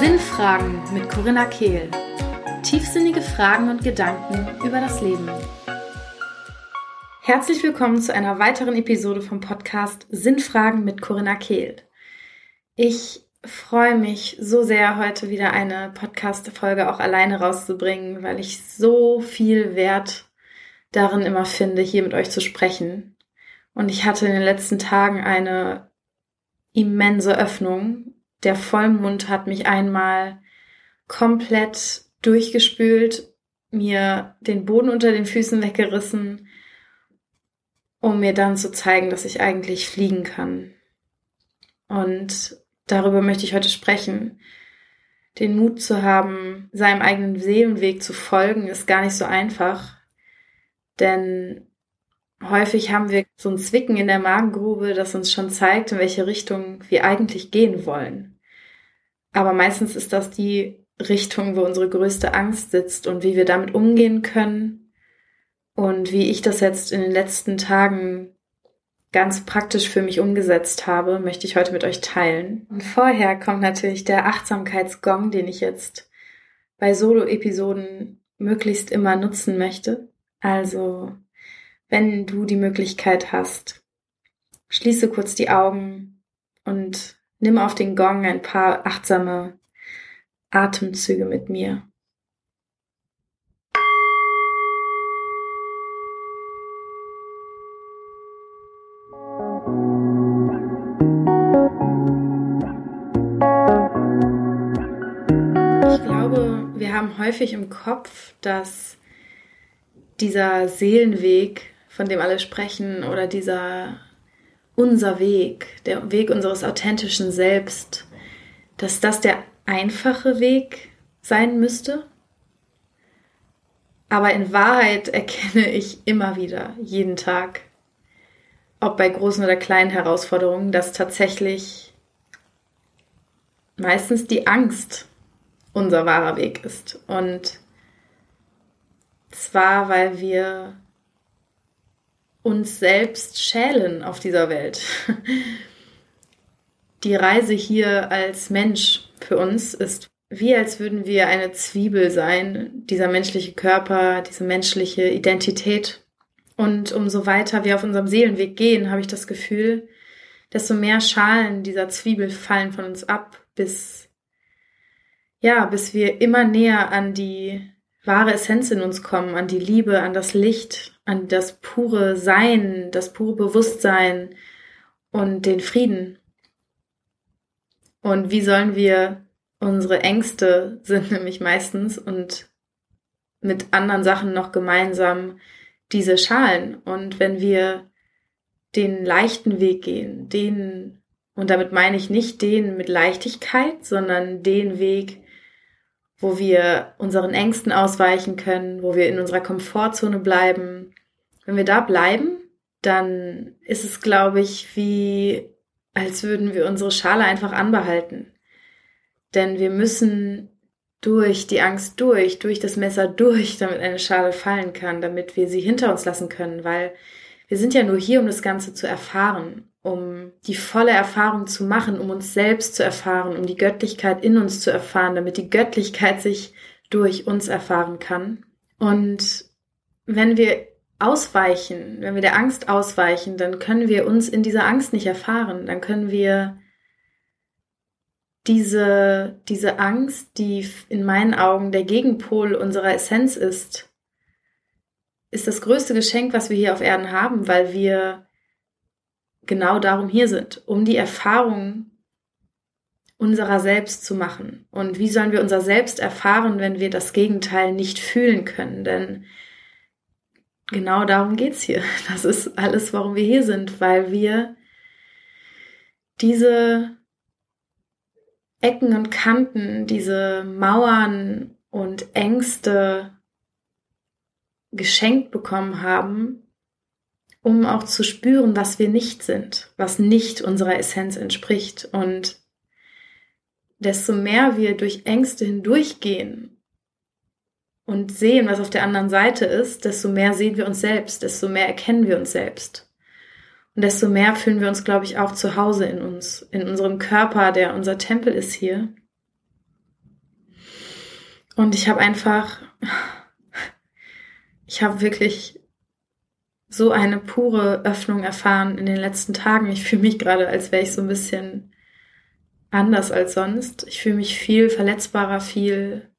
Sinnfragen mit Corinna Kehl. Tiefsinnige Fragen und Gedanken über das Leben. Herzlich willkommen zu einer weiteren Episode vom Podcast Sinnfragen mit Corinna Kehl. Ich freue mich so sehr, heute wieder eine Podcast-Folge auch alleine rauszubringen, weil ich so viel Wert darin immer finde, hier mit euch zu sprechen. Und ich hatte in den letzten Tagen eine immense Öffnung. Der Vollmond hat mich einmal komplett durchgespült, mir den Boden unter den Füßen weggerissen, um mir dann zu zeigen, dass ich eigentlich fliegen kann. Und darüber möchte ich heute sprechen. Den Mut zu haben, seinem eigenen Seelenweg zu folgen, ist gar nicht so einfach. Denn häufig haben wir so ein Zwicken in der Magengrube, das uns schon zeigt, in welche Richtung wir eigentlich gehen wollen. Aber meistens ist das die Richtung, wo unsere größte Angst sitzt und wie wir damit umgehen können und wie ich das jetzt in den letzten Tagen ganz praktisch für mich umgesetzt habe, möchte ich heute mit euch teilen. Und vorher kommt natürlich der Achtsamkeitsgong, den ich jetzt bei Solo-Episoden möglichst immer nutzen möchte. Also, wenn du die Möglichkeit hast, schließe kurz die Augen und nimm auf den Gong ein paar achtsame Atemzüge mit mir. haben häufig im Kopf, dass dieser Seelenweg, von dem alle sprechen, oder dieser unser Weg, der Weg unseres authentischen Selbst, dass das der einfache Weg sein müsste. Aber in Wahrheit erkenne ich immer wieder, jeden Tag, ob bei großen oder kleinen Herausforderungen, dass tatsächlich meistens die Angst unser wahrer Weg ist. Und zwar, weil wir uns selbst schälen auf dieser Welt. Die Reise hier als Mensch für uns ist wie als würden wir eine Zwiebel sein, dieser menschliche Körper, diese menschliche Identität. Und umso weiter wir auf unserem Seelenweg gehen, habe ich das Gefühl, desto mehr Schalen dieser Zwiebel fallen von uns ab, bis ja, bis wir immer näher an die wahre Essenz in uns kommen, an die Liebe, an das Licht, an das pure Sein, das pure Bewusstsein und den Frieden. Und wie sollen wir unsere Ängste sind nämlich meistens und mit anderen Sachen noch gemeinsam diese Schalen. Und wenn wir den leichten Weg gehen, den, und damit meine ich nicht den mit Leichtigkeit, sondern den Weg, wo wir unseren Ängsten ausweichen können, wo wir in unserer Komfortzone bleiben. Wenn wir da bleiben, dann ist es, glaube ich, wie als würden wir unsere Schale einfach anbehalten. Denn wir müssen durch die Angst durch, durch das Messer durch, damit eine Schale fallen kann, damit wir sie hinter uns lassen können, weil wir sind ja nur hier, um das Ganze zu erfahren um die volle Erfahrung zu machen, um uns selbst zu erfahren, um die Göttlichkeit in uns zu erfahren, damit die Göttlichkeit sich durch uns erfahren kann. Und wenn wir ausweichen, wenn wir der Angst ausweichen, dann können wir uns in dieser Angst nicht erfahren. Dann können wir diese, diese Angst, die in meinen Augen der Gegenpol unserer Essenz ist, ist das größte Geschenk, was wir hier auf Erden haben, weil wir genau darum hier sind, um die Erfahrung unserer selbst zu machen. Und wie sollen wir unser Selbst erfahren, wenn wir das Gegenteil nicht fühlen können? Denn genau darum geht's hier. Das ist alles, warum wir hier sind, weil wir diese Ecken und Kanten, diese Mauern und Ängste geschenkt bekommen haben, um auch zu spüren, was wir nicht sind, was nicht unserer Essenz entspricht. Und desto mehr wir durch Ängste hindurchgehen und sehen, was auf der anderen Seite ist, desto mehr sehen wir uns selbst, desto mehr erkennen wir uns selbst. Und desto mehr fühlen wir uns, glaube ich, auch zu Hause in uns, in unserem Körper, der unser Tempel ist hier. Und ich habe einfach, ich habe wirklich so eine pure Öffnung erfahren in den letzten Tagen. Ich fühle mich gerade, als wäre ich so ein bisschen anders als sonst. Ich fühle mich viel verletzbarer, viel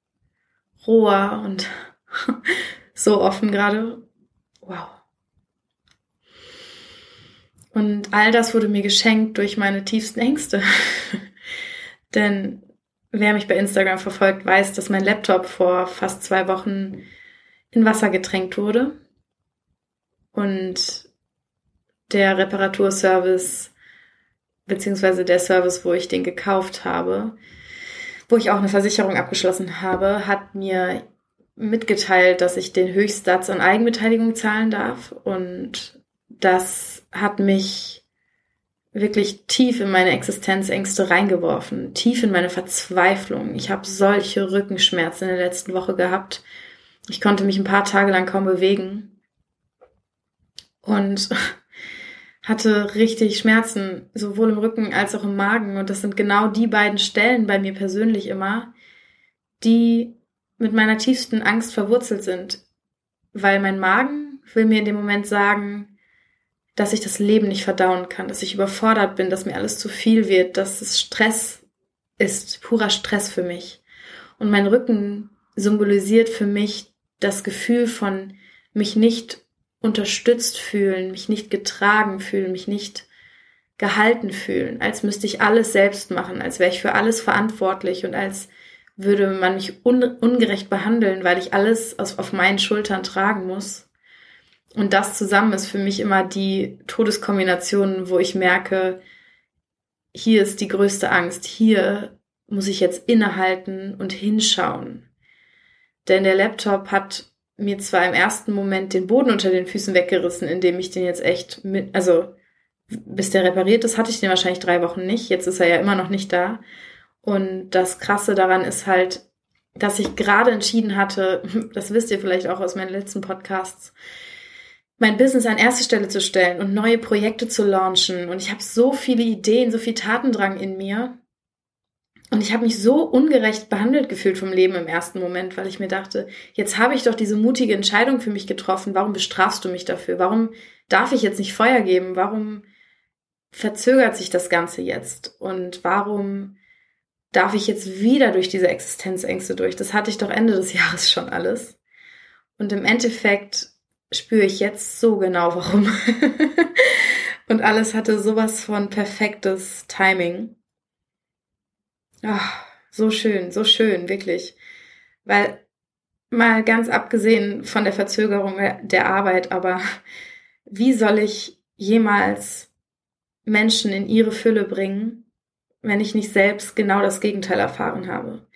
roher und so offen gerade. Wow. Und all das wurde mir geschenkt durch meine tiefsten Ängste. Denn wer mich bei Instagram verfolgt, weiß, dass mein Laptop vor fast zwei Wochen in Wasser getränkt wurde und der Reparaturservice beziehungsweise der Service, wo ich den gekauft habe, wo ich auch eine Versicherung abgeschlossen habe, hat mir mitgeteilt, dass ich den Höchstsatz an Eigenbeteiligung zahlen darf. Und das hat mich wirklich tief in meine Existenzängste reingeworfen, tief in meine Verzweiflung. Ich habe solche Rückenschmerzen in der letzten Woche gehabt. Ich konnte mich ein paar Tage lang kaum bewegen und hatte richtig Schmerzen, sowohl im Rücken als auch im Magen. Und das sind genau die beiden Stellen bei mir persönlich immer, die mit meiner tiefsten Angst verwurzelt sind. Weil mein Magen will mir in dem Moment sagen, dass ich das Leben nicht verdauen kann, dass ich überfordert bin, dass mir alles zu viel wird, dass es Stress ist, purer Stress für mich. Und mein Rücken symbolisiert für mich das Gefühl von mich nicht unterstützt fühlen, mich nicht getragen fühlen, mich nicht gehalten fühlen, als müsste ich alles selbst machen, als wäre ich für alles verantwortlich und als würde man mich un ungerecht behandeln, weil ich alles aus, auf meinen Schultern tragen muss. Und das zusammen ist für mich immer die Todeskombination, wo ich merke, hier ist die größte Angst, hier muss ich jetzt innehalten und hinschauen. Denn der Laptop hat mir zwar im ersten Moment den Boden unter den Füßen weggerissen, indem ich den jetzt echt mit, also bis der repariert ist, hatte ich den wahrscheinlich drei Wochen nicht. Jetzt ist er ja immer noch nicht da. Und das Krasse daran ist halt, dass ich gerade entschieden hatte, das wisst ihr vielleicht auch aus meinen letzten Podcasts, mein Business an erste Stelle zu stellen und neue Projekte zu launchen. Und ich habe so viele Ideen, so viel Tatendrang in mir. Und ich habe mich so ungerecht behandelt gefühlt vom Leben im ersten Moment, weil ich mir dachte, jetzt habe ich doch diese mutige Entscheidung für mich getroffen. Warum bestrafst du mich dafür? Warum darf ich jetzt nicht Feuer geben? Warum verzögert sich das Ganze jetzt? Und warum darf ich jetzt wieder durch diese Existenzängste durch? Das hatte ich doch Ende des Jahres schon alles. Und im Endeffekt spüre ich jetzt so genau, warum. Und alles hatte sowas von perfektes Timing. Ach, so schön, so schön, wirklich. Weil mal ganz abgesehen von der Verzögerung der Arbeit, aber wie soll ich jemals Menschen in ihre Fülle bringen, wenn ich nicht selbst genau das Gegenteil erfahren habe?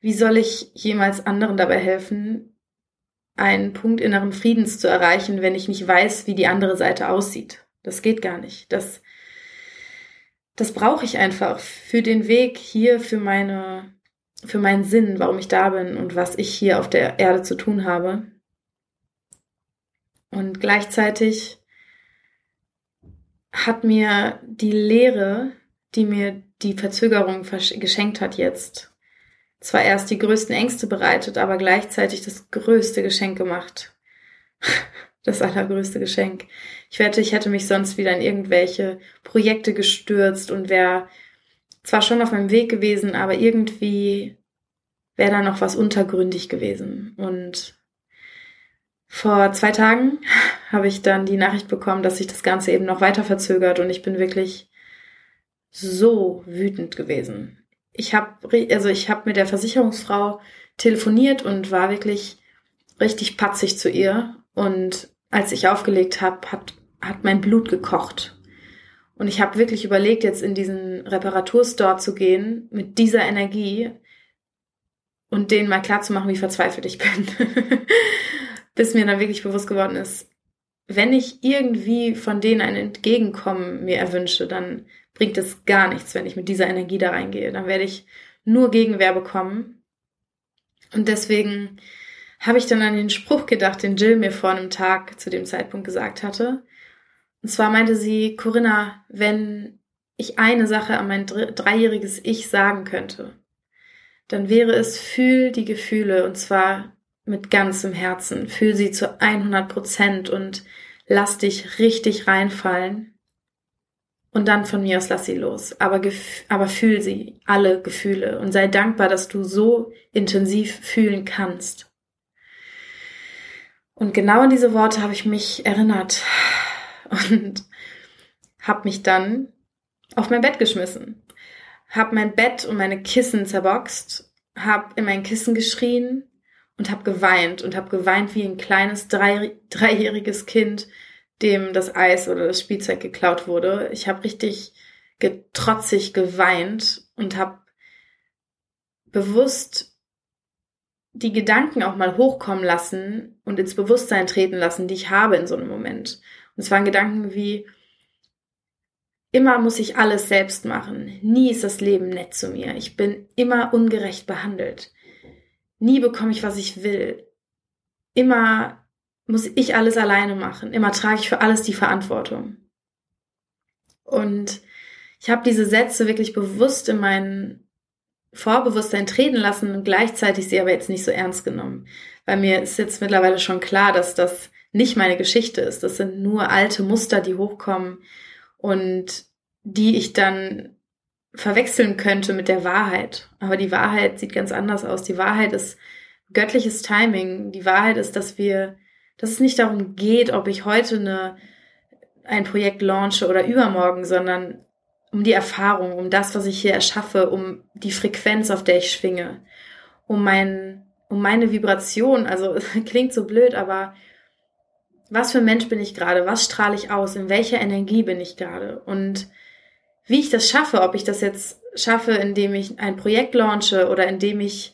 Wie soll ich jemals anderen dabei helfen, einen Punkt inneren Friedens zu erreichen, wenn ich nicht weiß, wie die andere Seite aussieht? Das geht gar nicht. Das das brauche ich einfach für den Weg hier, für meine, für meinen Sinn, warum ich da bin und was ich hier auf der Erde zu tun habe. Und gleichzeitig hat mir die Lehre, die mir die Verzögerung geschenkt hat jetzt, zwar erst die größten Ängste bereitet, aber gleichzeitig das größte Geschenk gemacht. das allergrößte Geschenk. Ich wette, ich hätte mich sonst wieder in irgendwelche Projekte gestürzt und wäre zwar schon auf meinem Weg gewesen, aber irgendwie wäre da noch was untergründig gewesen. Und vor zwei Tagen habe ich dann die Nachricht bekommen, dass sich das Ganze eben noch weiter verzögert und ich bin wirklich so wütend gewesen. Ich habe also ich habe mit der Versicherungsfrau telefoniert und war wirklich richtig patzig zu ihr und als ich aufgelegt habe, hat, hat mein Blut gekocht. Und ich habe wirklich überlegt, jetzt in diesen Reparaturstore zu gehen mit dieser Energie und denen mal klar zu machen, wie verzweifelt ich bin. Bis mir dann wirklich bewusst geworden ist, wenn ich irgendwie von denen ein Entgegenkommen mir erwünsche, dann bringt es gar nichts, wenn ich mit dieser Energie da reingehe. Dann werde ich nur Gegenwehr bekommen. Und deswegen habe ich dann an den Spruch gedacht, den Jill mir vor einem Tag zu dem Zeitpunkt gesagt hatte. Und zwar meinte sie, Corinna, wenn ich eine Sache an mein dreijähriges Ich sagen könnte, dann wäre es, fühl die Gefühle und zwar mit ganzem Herzen. Fühl sie zu 100 Prozent und lass dich richtig reinfallen. Und dann von mir aus lass sie los. Aber, aber fühl sie, alle Gefühle und sei dankbar, dass du so intensiv fühlen kannst. Und genau an diese Worte habe ich mich erinnert und habe mich dann auf mein Bett geschmissen, habe mein Bett und meine Kissen zerboxt, habe in mein Kissen geschrien und habe geweint und habe geweint wie ein kleines drei, dreijähriges Kind, dem das Eis oder das Spielzeug geklaut wurde. Ich habe richtig getrotzig geweint und habe bewusst die Gedanken auch mal hochkommen lassen und ins Bewusstsein treten lassen, die ich habe in so einem Moment. Und es waren Gedanken wie, immer muss ich alles selbst machen. Nie ist das Leben nett zu mir. Ich bin immer ungerecht behandelt. Nie bekomme ich, was ich will. Immer muss ich alles alleine machen. Immer trage ich für alles die Verantwortung. Und ich habe diese Sätze wirklich bewusst in mein Vorbewusstsein treten lassen und gleichzeitig sie aber jetzt nicht so ernst genommen. Weil mir ist jetzt mittlerweile schon klar, dass das nicht meine Geschichte ist. Das sind nur alte Muster, die hochkommen und die ich dann verwechseln könnte mit der Wahrheit. Aber die Wahrheit sieht ganz anders aus. Die Wahrheit ist göttliches Timing. Die Wahrheit ist, dass wir, dass es nicht darum geht, ob ich heute eine, ein Projekt launche oder übermorgen, sondern um die Erfahrung, um das, was ich hier erschaffe, um die Frequenz, auf der ich schwinge, um mein, um meine Vibration. Also klingt so blöd, aber was für ein Mensch bin ich gerade? Was strahle ich aus? In welcher Energie bin ich gerade? Und wie ich das schaffe, ob ich das jetzt schaffe, indem ich ein Projekt launche oder indem ich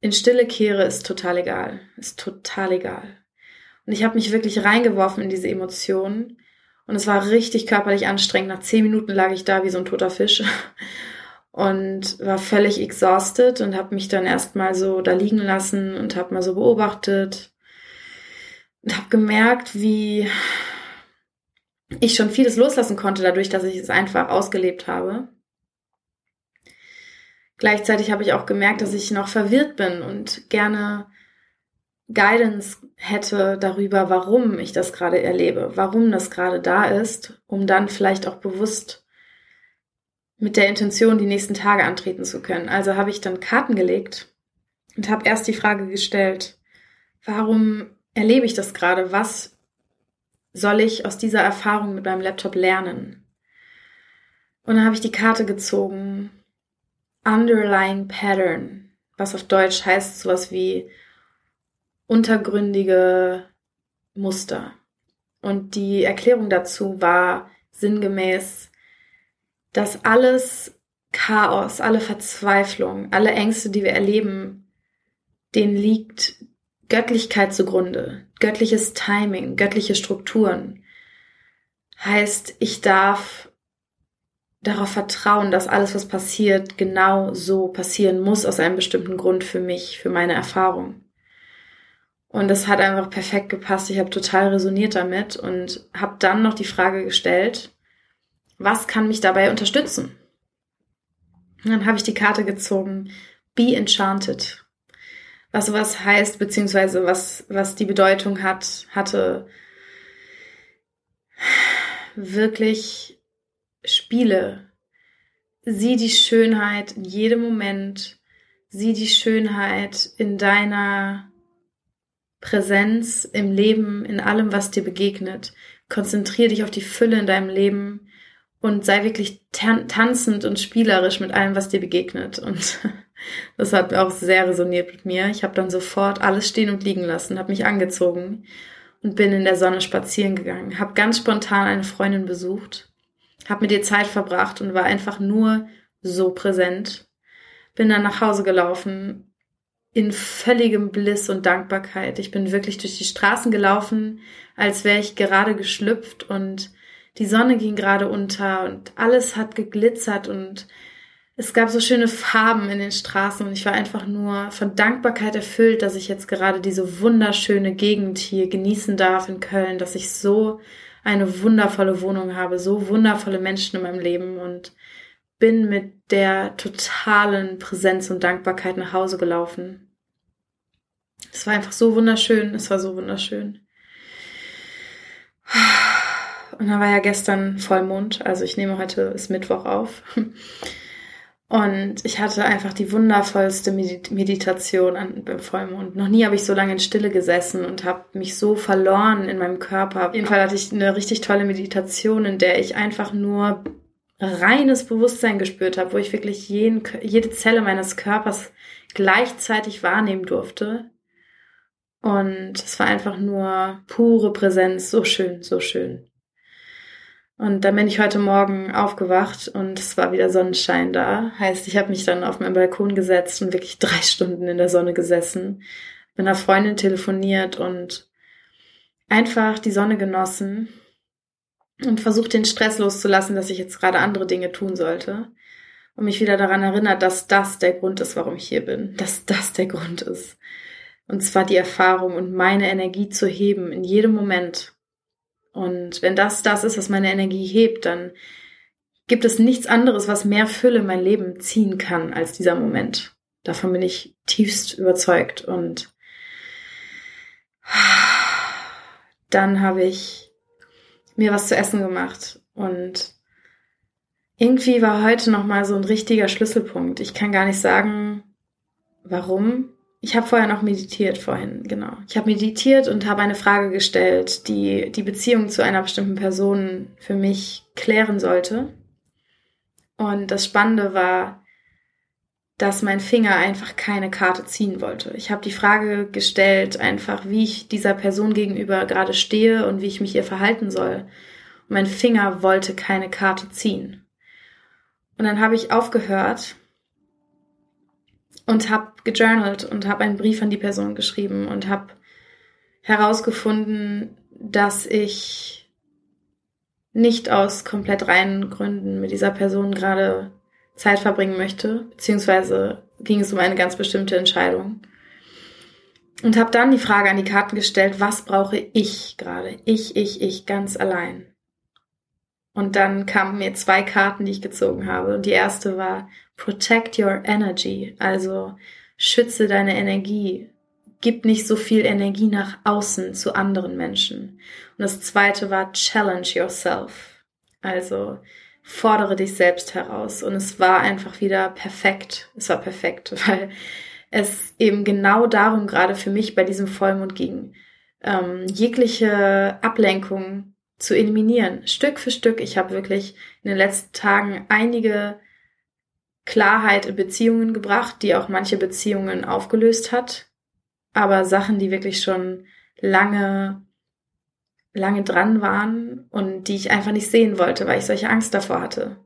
in Stille kehre, ist total egal. Ist total egal. Und ich habe mich wirklich reingeworfen in diese Emotionen. Und es war richtig körperlich anstrengend. Nach zehn Minuten lag ich da wie so ein toter Fisch und war völlig exhausted und habe mich dann erstmal so da liegen lassen und habe mal so beobachtet und habe gemerkt, wie ich schon vieles loslassen konnte, dadurch, dass ich es einfach ausgelebt habe. Gleichzeitig habe ich auch gemerkt, dass ich noch verwirrt bin und gerne Guidance hätte darüber, warum ich das gerade erlebe, warum das gerade da ist, um dann vielleicht auch bewusst mit der Intention die nächsten Tage antreten zu können. Also habe ich dann Karten gelegt und habe erst die Frage gestellt, warum erlebe ich das gerade? Was soll ich aus dieser Erfahrung mit meinem Laptop lernen? Und dann habe ich die Karte gezogen. Underlying Pattern, was auf Deutsch heißt sowas wie untergründige Muster. Und die Erklärung dazu war sinngemäß, dass alles Chaos, alle Verzweiflung, alle Ängste, die wir erleben, denen liegt Göttlichkeit zugrunde, göttliches Timing, göttliche Strukturen. Heißt, ich darf darauf vertrauen, dass alles, was passiert, genau so passieren muss aus einem bestimmten Grund für mich, für meine Erfahrung. Und das hat einfach perfekt gepasst. Ich habe total resoniert damit und habe dann noch die Frage gestellt, was kann mich dabei unterstützen? Und dann habe ich die Karte gezogen, Be Enchanted was sowas heißt, beziehungsweise was, was die Bedeutung hat, hatte, wirklich Spiele. Sieh die Schönheit in jedem Moment. Sieh die Schönheit in deiner Präsenz, im Leben, in allem, was dir begegnet. Konzentriere dich auf die Fülle in deinem Leben und sei wirklich tanzend und spielerisch mit allem, was dir begegnet. Und Das hat auch sehr resoniert mit mir. Ich habe dann sofort alles stehen und liegen lassen, habe mich angezogen und bin in der Sonne spazieren gegangen. Habe ganz spontan eine Freundin besucht, habe mit ihr Zeit verbracht und war einfach nur so präsent. Bin dann nach Hause gelaufen in völligem Bliss und Dankbarkeit. Ich bin wirklich durch die Straßen gelaufen, als wäre ich gerade geschlüpft und die Sonne ging gerade unter und alles hat geglitzert und es gab so schöne Farben in den Straßen und ich war einfach nur von Dankbarkeit erfüllt, dass ich jetzt gerade diese wunderschöne Gegend hier genießen darf in Köln, dass ich so eine wundervolle Wohnung habe, so wundervolle Menschen in meinem Leben und bin mit der totalen Präsenz und Dankbarkeit nach Hause gelaufen. Es war einfach so wunderschön, es war so wunderschön. Und dann war ja gestern Vollmond, also ich nehme heute ist Mittwoch auf. Und ich hatte einfach die wundervollste Meditation an, beim Vollmond. Noch nie habe ich so lange in Stille gesessen und habe mich so verloren in meinem Körper. Auf jeden Fall hatte ich eine richtig tolle Meditation, in der ich einfach nur reines Bewusstsein gespürt habe, wo ich wirklich jeden, jede Zelle meines Körpers gleichzeitig wahrnehmen durfte. Und es war einfach nur pure Präsenz, so schön, so schön. Und dann bin ich heute Morgen aufgewacht und es war wieder Sonnenschein da. Heißt, ich habe mich dann auf meinen Balkon gesetzt und wirklich drei Stunden in der Sonne gesessen, mit einer Freundin telefoniert und einfach die Sonne genossen und versucht den Stress loszulassen, dass ich jetzt gerade andere Dinge tun sollte. Und mich wieder daran erinnert, dass das der Grund ist, warum ich hier bin. Dass das der Grund ist. Und zwar die Erfahrung und meine Energie zu heben in jedem Moment. Und wenn das das ist, was meine Energie hebt, dann gibt es nichts anderes, was mehr Fülle in mein Leben ziehen kann als dieser Moment. Davon bin ich tiefst überzeugt. Und dann habe ich mir was zu essen gemacht und irgendwie war heute noch mal so ein richtiger Schlüsselpunkt. Ich kann gar nicht sagen, warum, ich habe vorher noch meditiert vorhin, genau. Ich habe meditiert und habe eine Frage gestellt, die die Beziehung zu einer bestimmten Person für mich klären sollte. Und das Spannende war, dass mein Finger einfach keine Karte ziehen wollte. Ich habe die Frage gestellt, einfach wie ich dieser Person gegenüber gerade stehe und wie ich mich ihr verhalten soll. Und mein Finger wollte keine Karte ziehen. Und dann habe ich aufgehört und habe gejournalt und habe einen Brief an die Person geschrieben und habe herausgefunden, dass ich nicht aus komplett reinen Gründen mit dieser Person gerade Zeit verbringen möchte, beziehungsweise ging es um eine ganz bestimmte Entscheidung. Und habe dann die Frage an die Karten gestellt, was brauche ich gerade? Ich, ich, ich, ganz allein. Und dann kamen mir zwei Karten, die ich gezogen habe. Und die erste war Protect your energy, also schütze deine Energie. Gib nicht so viel Energie nach außen zu anderen Menschen. Und das zweite war Challenge yourself, also fordere dich selbst heraus. Und es war einfach wieder perfekt. Es war perfekt, weil es eben genau darum gerade für mich bei diesem Vollmond ging. Ähm, jegliche Ablenkung zu eliminieren, Stück für Stück. Ich habe wirklich in den letzten Tagen einige Klarheit in Beziehungen gebracht, die auch manche Beziehungen aufgelöst hat. Aber Sachen, die wirklich schon lange, lange dran waren und die ich einfach nicht sehen wollte, weil ich solche Angst davor hatte.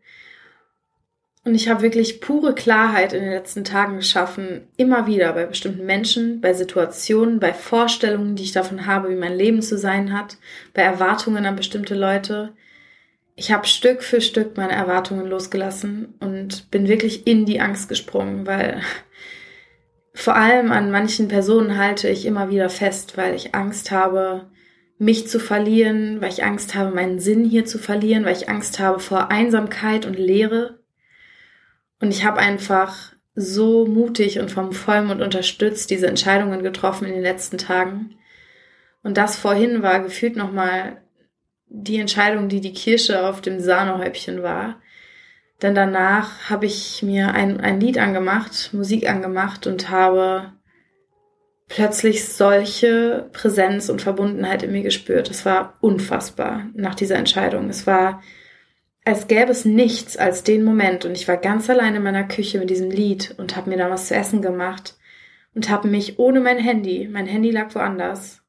Und ich habe wirklich pure Klarheit in den letzten Tagen geschaffen, immer wieder bei bestimmten Menschen, bei Situationen, bei Vorstellungen, die ich davon habe, wie mein Leben zu sein hat, bei Erwartungen an bestimmte Leute, ich habe Stück für Stück meine Erwartungen losgelassen und bin wirklich in die Angst gesprungen, weil vor allem an manchen Personen halte ich immer wieder fest, weil ich Angst habe, mich zu verlieren, weil ich Angst habe, meinen Sinn hier zu verlieren, weil ich Angst habe vor Einsamkeit und Leere. Und ich habe einfach so mutig und vom Vollmond unterstützt diese Entscheidungen getroffen in den letzten Tagen. Und das vorhin war gefühlt nochmal die Entscheidung, die die Kirsche auf dem Sahnehäubchen war. Denn danach habe ich mir ein, ein Lied angemacht, Musik angemacht und habe plötzlich solche Präsenz und Verbundenheit in mir gespürt. Es war unfassbar nach dieser Entscheidung. Es war, als gäbe es nichts als den Moment. Und ich war ganz allein in meiner Küche mit diesem Lied und habe mir da was zu essen gemacht und habe mich ohne mein Handy, mein Handy lag woanders,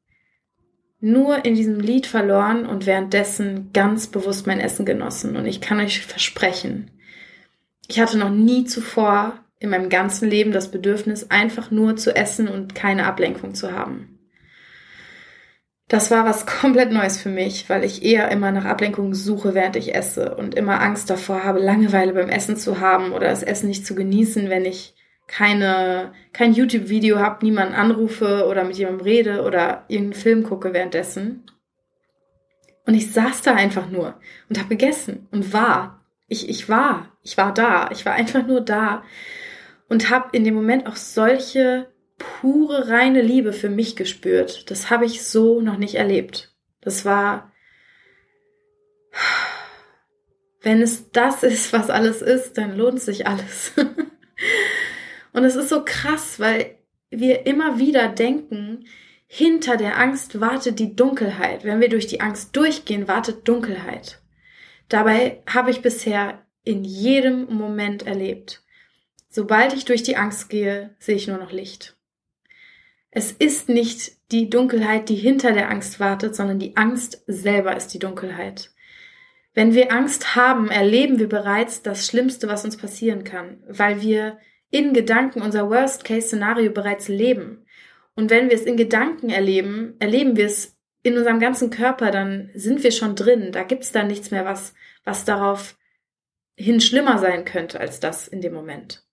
nur in diesem Lied verloren und währenddessen ganz bewusst mein Essen genossen. Und ich kann euch versprechen, ich hatte noch nie zuvor in meinem ganzen Leben das Bedürfnis, einfach nur zu essen und keine Ablenkung zu haben. Das war was komplett Neues für mich, weil ich eher immer nach Ablenkung suche, während ich esse und immer Angst davor habe, Langeweile beim Essen zu haben oder das Essen nicht zu genießen, wenn ich keine, kein YouTube-Video habe, niemanden anrufe oder mit jemandem rede oder irgendeinen Film gucke währenddessen. Und ich saß da einfach nur und habe gegessen und war. Ich, ich war. Ich war da. Ich war einfach nur da und habe in dem Moment auch solche pure, reine Liebe für mich gespürt. Das habe ich so noch nicht erlebt. Das war, wenn es das ist, was alles ist, dann lohnt sich alles. und es ist so krass, weil wir immer wieder denken, hinter der Angst wartet die Dunkelheit. Wenn wir durch die Angst durchgehen, wartet Dunkelheit. Dabei habe ich bisher in jedem Moment erlebt. Sobald ich durch die Angst gehe, sehe ich nur noch Licht. Es ist nicht die Dunkelheit, die hinter der Angst wartet, sondern die Angst selber ist die Dunkelheit. Wenn wir Angst haben, erleben wir bereits das Schlimmste, was uns passieren kann, weil wir in Gedanken unser Worst-Case-Szenario bereits leben. Und wenn wir es in Gedanken erleben, erleben wir es in unserem ganzen Körper, dann sind wir schon drin. Da gibt es dann nichts mehr, was, was darauf hin schlimmer sein könnte als das in dem Moment.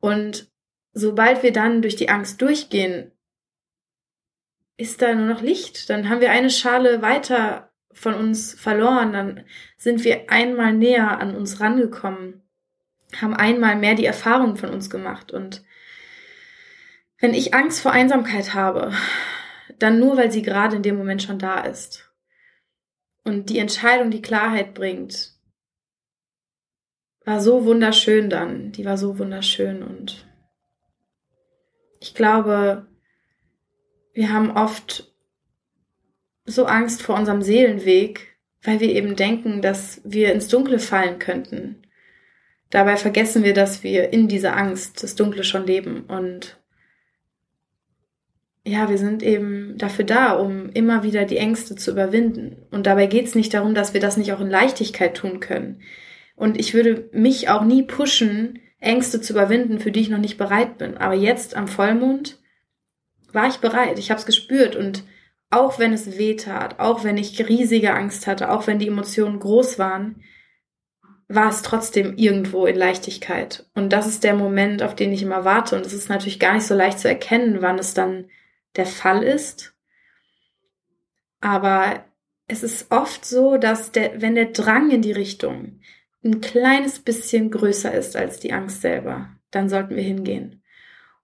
Und sobald wir dann durch die Angst durchgehen, ist da nur noch Licht. Dann haben wir eine Schale weiter von uns verloren. Dann sind wir einmal näher an uns rangekommen, haben einmal mehr die Erfahrung von uns gemacht. Und wenn ich Angst vor Einsamkeit habe, dann nur, weil sie gerade in dem Moment schon da ist. Und die Entscheidung die Klarheit bringt, war so wunderschön dann. Die war so wunderschön und ich glaube, wir haben oft so Angst vor unserem Seelenweg, weil wir eben denken, dass wir ins Dunkle fallen könnten. Dabei vergessen wir, dass wir in dieser Angst das Dunkle schon leben und ja, wir sind eben dafür da, um immer wieder die Ängste zu überwinden. Und dabei geht es nicht darum, dass wir das nicht auch in Leichtigkeit tun können. Und ich würde mich auch nie pushen, Ängste zu überwinden, für die ich noch nicht bereit bin. Aber jetzt am Vollmond war ich bereit. Ich habe es gespürt und auch wenn es weh tat, auch wenn ich riesige Angst hatte, auch wenn die Emotionen groß waren, war es trotzdem irgendwo in Leichtigkeit. Und das ist der Moment, auf den ich immer warte. Und es ist natürlich gar nicht so leicht zu erkennen, wann es dann der Fall ist. Aber es ist oft so, dass der, wenn der Drang in die Richtung, ein kleines bisschen größer ist als die Angst selber, dann sollten wir hingehen.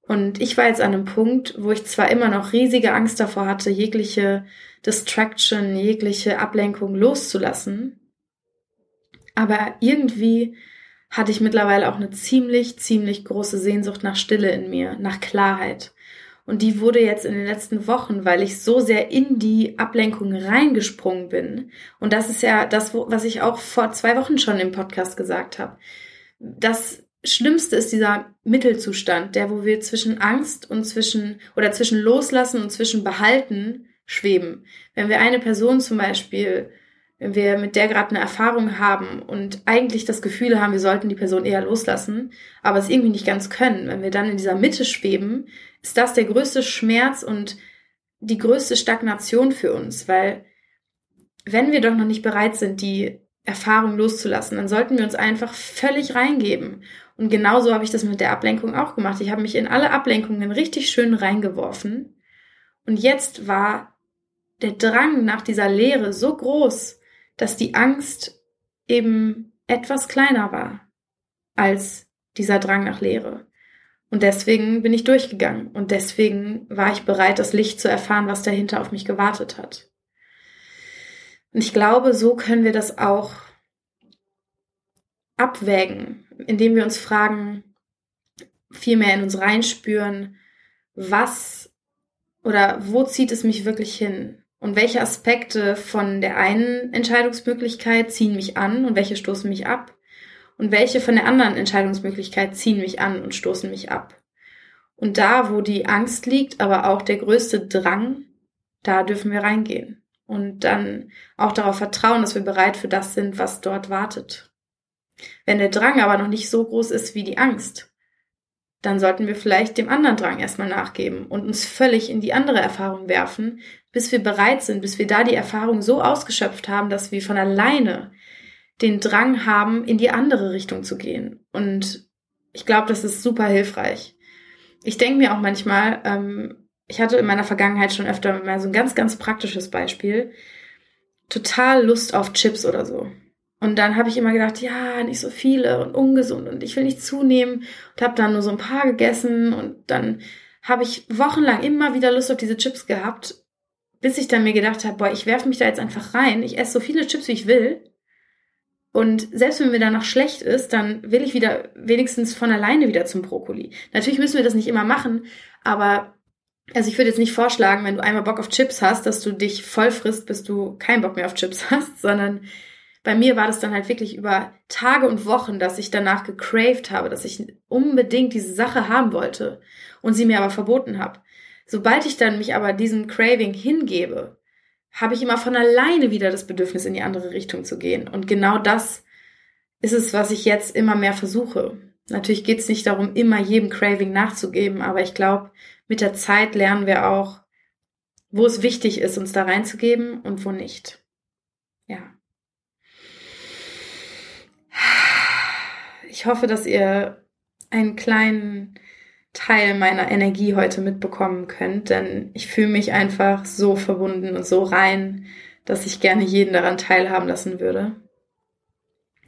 Und ich war jetzt an einem Punkt, wo ich zwar immer noch riesige Angst davor hatte, jegliche Distraction, jegliche Ablenkung loszulassen, aber irgendwie hatte ich mittlerweile auch eine ziemlich, ziemlich große Sehnsucht nach Stille in mir, nach Klarheit. Und die wurde jetzt in den letzten Wochen, weil ich so sehr in die Ablenkung reingesprungen bin. Und das ist ja das, was ich auch vor zwei Wochen schon im Podcast gesagt habe. Das Schlimmste ist dieser Mittelzustand, der, wo wir zwischen Angst und zwischen, oder zwischen Loslassen und zwischen Behalten schweben. Wenn wir eine Person zum Beispiel wenn wir mit der gerade eine Erfahrung haben und eigentlich das Gefühl haben, wir sollten die Person eher loslassen, aber es irgendwie nicht ganz können, wenn wir dann in dieser Mitte schweben, ist das der größte Schmerz und die größte Stagnation für uns, weil wenn wir doch noch nicht bereit sind, die Erfahrung loszulassen, dann sollten wir uns einfach völlig reingeben. Und genauso habe ich das mit der Ablenkung auch gemacht. Ich habe mich in alle Ablenkungen richtig schön reingeworfen. Und jetzt war der Drang nach dieser Lehre so groß, dass die Angst eben etwas kleiner war als dieser Drang nach Lehre. Und deswegen bin ich durchgegangen und deswegen war ich bereit, das Licht zu erfahren, was dahinter auf mich gewartet hat. Und ich glaube, so können wir das auch abwägen, indem wir uns fragen, viel mehr in uns reinspüren, was oder wo zieht es mich wirklich hin? Und welche Aspekte von der einen Entscheidungsmöglichkeit ziehen mich an und welche stoßen mich ab? Und welche von der anderen Entscheidungsmöglichkeit ziehen mich an und stoßen mich ab? Und da, wo die Angst liegt, aber auch der größte Drang, da dürfen wir reingehen. Und dann auch darauf vertrauen, dass wir bereit für das sind, was dort wartet. Wenn der Drang aber noch nicht so groß ist wie die Angst, dann sollten wir vielleicht dem anderen Drang erstmal nachgeben und uns völlig in die andere Erfahrung werfen, bis wir bereit sind, bis wir da die Erfahrung so ausgeschöpft haben, dass wir von alleine den Drang haben, in die andere Richtung zu gehen. Und ich glaube, das ist super hilfreich. Ich denke mir auch manchmal, ähm, ich hatte in meiner Vergangenheit schon öfter mal so ein ganz, ganz praktisches Beispiel. total Lust auf Chips oder so. Und dann habe ich immer gedacht, ja, nicht so viele und ungesund und ich will nicht zunehmen und habe dann nur so ein paar gegessen und dann habe ich wochenlang immer wieder Lust auf diese Chips gehabt, bis ich dann mir gedacht habe, boah, ich werfe mich da jetzt einfach rein, ich esse so viele Chips, wie ich will. Und selbst wenn mir danach schlecht ist, dann will ich wieder wenigstens von alleine wieder zum Brokkoli. Natürlich müssen wir das nicht immer machen, aber also ich würde jetzt nicht vorschlagen, wenn du einmal Bock auf Chips hast, dass du dich voll frisst, bis du keinen Bock mehr auf Chips hast, sondern bei mir war das dann halt wirklich über Tage und Wochen, dass ich danach gecraved habe, dass ich unbedingt diese Sache haben wollte und sie mir aber verboten habe. Sobald ich dann mich aber diesem Craving hingebe, habe ich immer von alleine wieder das Bedürfnis, in die andere Richtung zu gehen. Und genau das ist es, was ich jetzt immer mehr versuche. Natürlich geht es nicht darum, immer jedem Craving nachzugeben, aber ich glaube, mit der Zeit lernen wir auch, wo es wichtig ist, uns da reinzugeben und wo nicht. Ja. Ich hoffe, dass ihr einen kleinen Teil meiner Energie heute mitbekommen könnt, denn ich fühle mich einfach so verbunden und so rein, dass ich gerne jeden daran teilhaben lassen würde.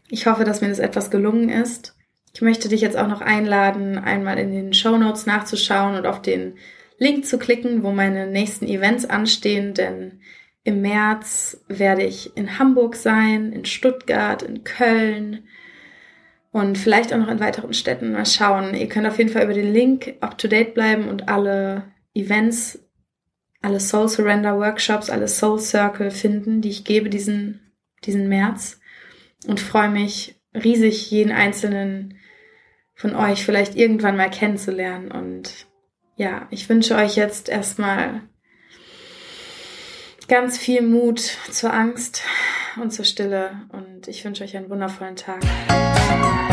Ich hoffe, dass mir das etwas gelungen ist. Ich möchte dich jetzt auch noch einladen, einmal in den Show Notes nachzuschauen und auf den Link zu klicken, wo meine nächsten Events anstehen, denn im März werde ich in Hamburg sein, in Stuttgart, in Köln und vielleicht auch noch in weiteren Städten. Mal schauen. Ihr könnt auf jeden Fall über den Link up to date bleiben und alle Events, alle Soul Surrender Workshops, alle Soul Circle finden, die ich gebe diesen, diesen März und freue mich riesig, jeden einzelnen von euch vielleicht irgendwann mal kennenzulernen. Und ja, ich wünsche euch jetzt erstmal ganz viel Mut zur Angst und zur Stille. Und ich wünsche euch einen wundervollen Tag. Thank you.